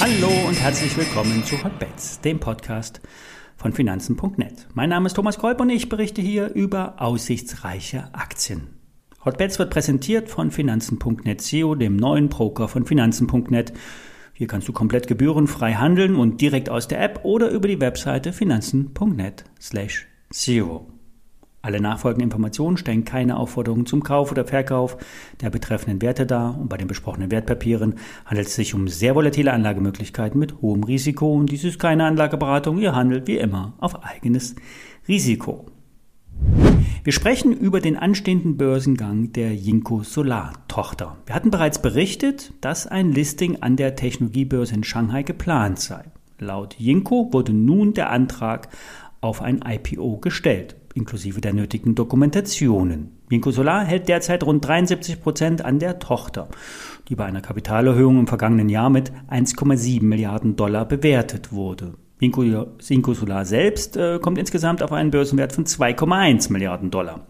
Hallo und herzlich willkommen zu Hotbets, dem Podcast von Finanzen.net. Mein Name ist Thomas Kolb und ich berichte hier über aussichtsreiche Aktien. Hotbets wird präsentiert von Finanzen.net SEO, dem neuen Broker von Finanzen.net. Hier kannst du komplett gebührenfrei handeln und direkt aus der App oder über die Webseite finanzen.net slash SEO. Alle nachfolgenden Informationen stellen keine Aufforderungen zum Kauf oder Verkauf der betreffenden Werte dar und bei den besprochenen Wertpapieren handelt es sich um sehr volatile Anlagemöglichkeiten mit hohem Risiko und dies ist keine Anlageberatung, ihr handelt wie immer auf eigenes Risiko. Wir sprechen über den anstehenden Börsengang der Jinko Solar Tochter. Wir hatten bereits berichtet, dass ein Listing an der Technologiebörse in Shanghai geplant sei. Laut Jinko wurde nun der Antrag auf ein IPO gestellt inklusive der nötigen Dokumentationen. Vinco Solar hält derzeit rund 73 Prozent an der Tochter, die bei einer Kapitalerhöhung im vergangenen Jahr mit 1,7 Milliarden Dollar bewertet wurde. Vinco Solar selbst äh, kommt insgesamt auf einen Börsenwert von 2,1 Milliarden Dollar.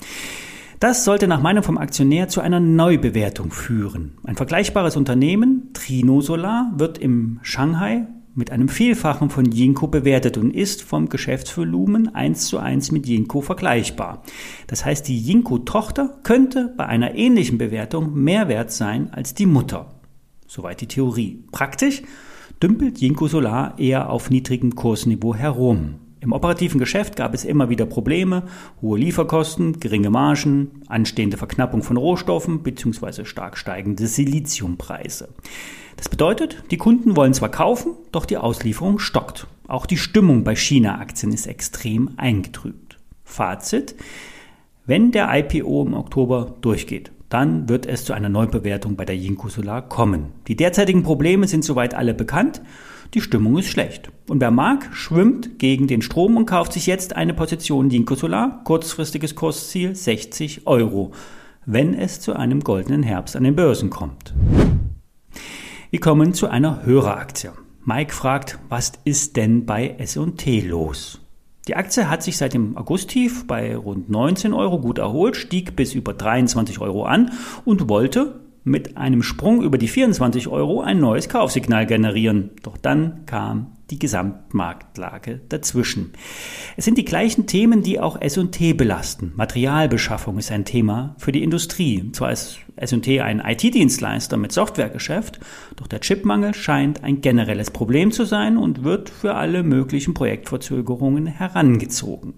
Das sollte nach Meinung vom Aktionär zu einer Neubewertung führen. Ein vergleichbares Unternehmen, Trino Solar, wird im Shanghai mit einem Vielfachen von Jinko bewertet und ist vom Geschäftsvolumen eins zu eins mit Jinko vergleichbar. Das heißt, die Jinko-Tochter könnte bei einer ähnlichen Bewertung mehr wert sein als die Mutter. Soweit die Theorie. Praktisch dümpelt Jinko Solar eher auf niedrigem Kursniveau herum. Im operativen Geschäft gab es immer wieder Probleme, hohe Lieferkosten, geringe Margen, anstehende Verknappung von Rohstoffen bzw. stark steigende Siliziumpreise. Das bedeutet, die Kunden wollen zwar kaufen, doch die Auslieferung stockt. Auch die Stimmung bei China-Aktien ist extrem eingetrübt. Fazit, wenn der IPO im Oktober durchgeht, dann wird es zu einer Neubewertung bei der Jinko Solar kommen. Die derzeitigen Probleme sind soweit alle bekannt die Stimmung ist schlecht. Und wer mag, schwimmt gegen den Strom und kauft sich jetzt eine Position Jinko Solar, kurzfristiges Kursziel 60 Euro, wenn es zu einem goldenen Herbst an den Börsen kommt. Wir kommen zu einer Höreraktie. Mike fragt, was ist denn bei S&T los? Die Aktie hat sich seit dem Augusttief bei rund 19 Euro gut erholt, stieg bis über 23 Euro an und wollte mit einem Sprung über die 24 Euro ein neues Kaufsignal generieren. Doch dann kam die Gesamtmarktlage dazwischen. Es sind die gleichen Themen, die auch S&T belasten. Materialbeschaffung ist ein Thema für die Industrie. Zwar ist S&T ein IT-Dienstleister mit Softwaregeschäft, doch der Chipmangel scheint ein generelles Problem zu sein und wird für alle möglichen Projektverzögerungen herangezogen.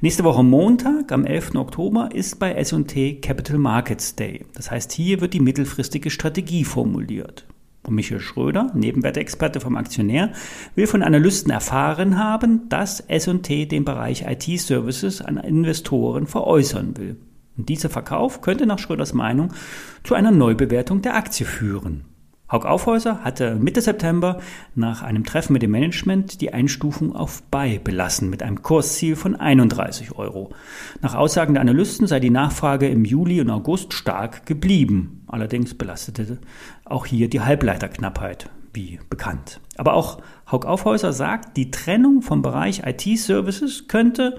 Nächste Woche Montag, am 11. Oktober, ist bei S&T Capital Markets Day. Das heißt, hier wird die mittelfristige Strategie formuliert. Und Michael Schröder, Nebenwertexperte vom Aktionär, will von Analysten erfahren haben, dass S&T den Bereich IT-Services an Investoren veräußern will. Und dieser Verkauf könnte nach Schröders Meinung zu einer Neubewertung der Aktie führen. Haug Aufhäuser hatte Mitte September nach einem Treffen mit dem Management die Einstufung auf Buy belassen mit einem Kursziel von 31 Euro. Nach Aussagen der Analysten sei die Nachfrage im Juli und August stark geblieben. Allerdings belastete auch hier die Halbleiterknappheit, wie bekannt. Aber auch Haug Aufhäuser sagt, die Trennung vom Bereich IT-Services könnte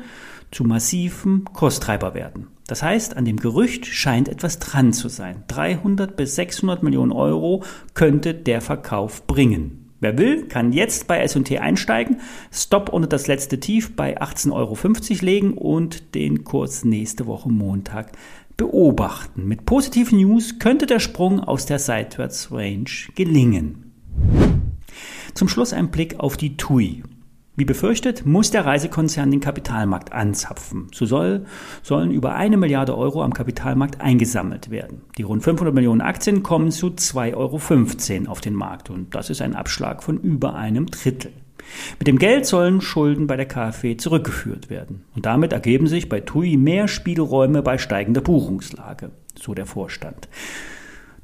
zu massivem Kurstreiber werden. Das heißt, an dem Gerücht scheint etwas dran zu sein. 300 bis 600 Millionen Euro könnte der Verkauf bringen. Wer will, kann jetzt bei S&T einsteigen, Stop unter das letzte Tief bei 18,50 Euro legen und den Kurs nächste Woche Montag beobachten. Mit positiven News könnte der Sprung aus der Seitwärtsrange gelingen. Zum Schluss ein Blick auf die TUI. Wie befürchtet, muss der Reisekonzern den Kapitalmarkt anzapfen. So soll, sollen über eine Milliarde Euro am Kapitalmarkt eingesammelt werden. Die rund 500 Millionen Aktien kommen zu 2,15 Euro auf den Markt und das ist ein Abschlag von über einem Drittel. Mit dem Geld sollen Schulden bei der KfW zurückgeführt werden. Und damit ergeben sich bei TUI mehr Spielräume bei steigender Buchungslage, so der Vorstand.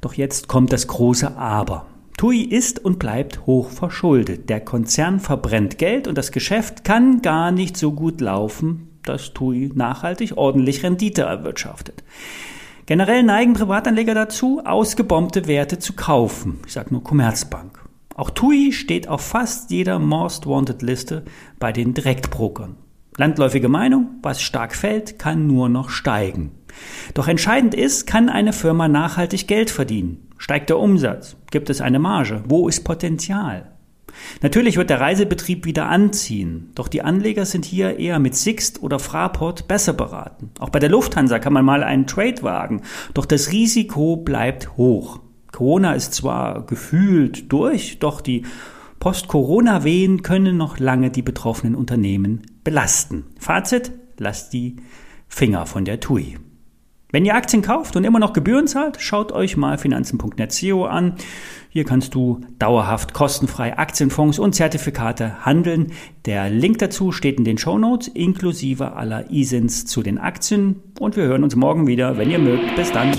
Doch jetzt kommt das große Aber. TUI ist und bleibt hoch verschuldet. Der Konzern verbrennt Geld und das Geschäft kann gar nicht so gut laufen, dass TUI nachhaltig ordentlich Rendite erwirtschaftet. Generell neigen Privatanleger dazu, ausgebombte Werte zu kaufen. Ich sage nur Commerzbank. Auch TUI steht auf fast jeder Most Wanted Liste bei den Direktbrokern. Landläufige Meinung, was stark fällt, kann nur noch steigen. Doch entscheidend ist, kann eine Firma nachhaltig Geld verdienen? Steigt der Umsatz? Gibt es eine Marge? Wo ist Potenzial? Natürlich wird der Reisebetrieb wieder anziehen, doch die Anleger sind hier eher mit Sixt oder Fraport besser beraten. Auch bei der Lufthansa kann man mal einen Trade wagen, doch das Risiko bleibt hoch. Corona ist zwar gefühlt durch, doch die Post-Corona-Wehen können noch lange die betroffenen Unternehmen belasten. Fazit, lasst die Finger von der TUI. Wenn ihr Aktien kauft und immer noch Gebühren zahlt, schaut euch mal finanzen.net CEO an. Hier kannst du dauerhaft kostenfrei Aktienfonds und Zertifikate handeln. Der Link dazu steht in den Show Notes inklusive aller ISINs zu den Aktien. Und wir hören uns morgen wieder, wenn ihr mögt. Bis dann.